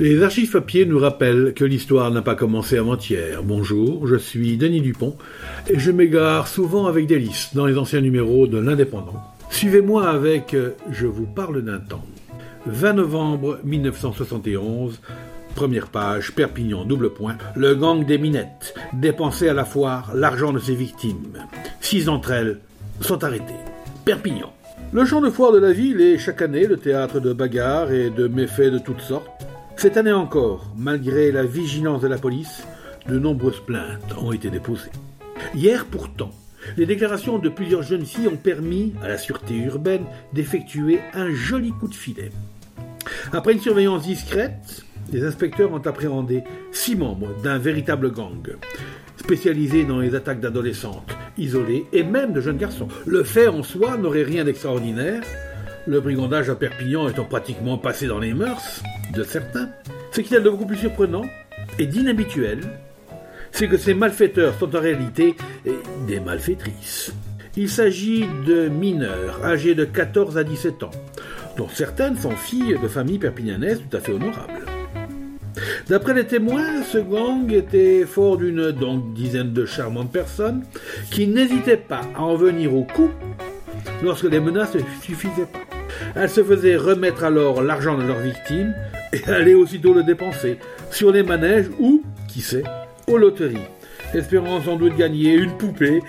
Les archives papier nous rappellent que l'histoire n'a pas commencé avant-hier. Bonjour, je suis Denis Dupont et je m'égare souvent avec délice dans les anciens numéros de l'Indépendant. Suivez-moi avec euh, Je vous parle d'un temps. 20 novembre 1971, première page, Perpignan, double point. Le gang des minettes dépensait à la foire l'argent de ses victimes. Six d'entre elles sont arrêtées. Perpignan. Le champ de foire de la ville est chaque année le théâtre de bagarres et de méfaits de toutes sortes. Cette année encore, malgré la vigilance de la police, de nombreuses plaintes ont été déposées. Hier pourtant, les déclarations de plusieurs jeunes filles ont permis à la sûreté urbaine d'effectuer un joli coup de filet. Après une surveillance discrète, les inspecteurs ont appréhendé six membres d'un véritable gang, spécialisé dans les attaques d'adolescentes, isolées et même de jeunes garçons. Le fait en soi n'aurait rien d'extraordinaire, le brigandage à Perpignan étant pratiquement passé dans les mœurs de certains. Ce qu'il y a de beaucoup plus surprenant et d'inhabituel, c'est que ces malfaiteurs sont en réalité des malfaitrices. Il s'agit de mineurs âgés de 14 à 17 ans, dont certaines sont filles de familles perpignanaises tout à fait honorables. D'après les témoins, ce gang était fort d'une dizaine de charmantes personnes qui n'hésitaient pas à en venir au coup lorsque les menaces ne suffisaient pas. Elles se faisaient remettre alors l'argent de leurs victimes et allaient aussitôt le dépenser sur les manèges ou, qui sait, aux loteries, espérant sans doute gagner une poupée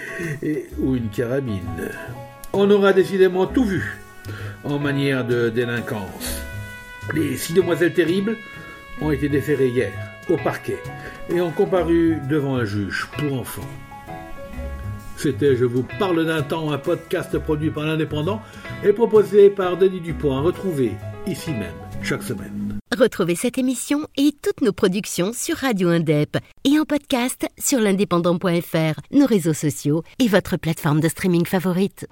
ou une carabine. On aura décidément tout vu en manière de délinquance. Les six demoiselles terribles ont été déférées hier au parquet et ont comparu devant un juge pour enfants. C'était Je vous parle d'un temps, un podcast produit par l'Indépendant et proposé par Denis Dupont à retrouver ici même chaque semaine. Retrouvez cette émission et toutes nos productions sur Radio Indep et en podcast sur l'indépendant.fr, nos réseaux sociaux et votre plateforme de streaming favorite.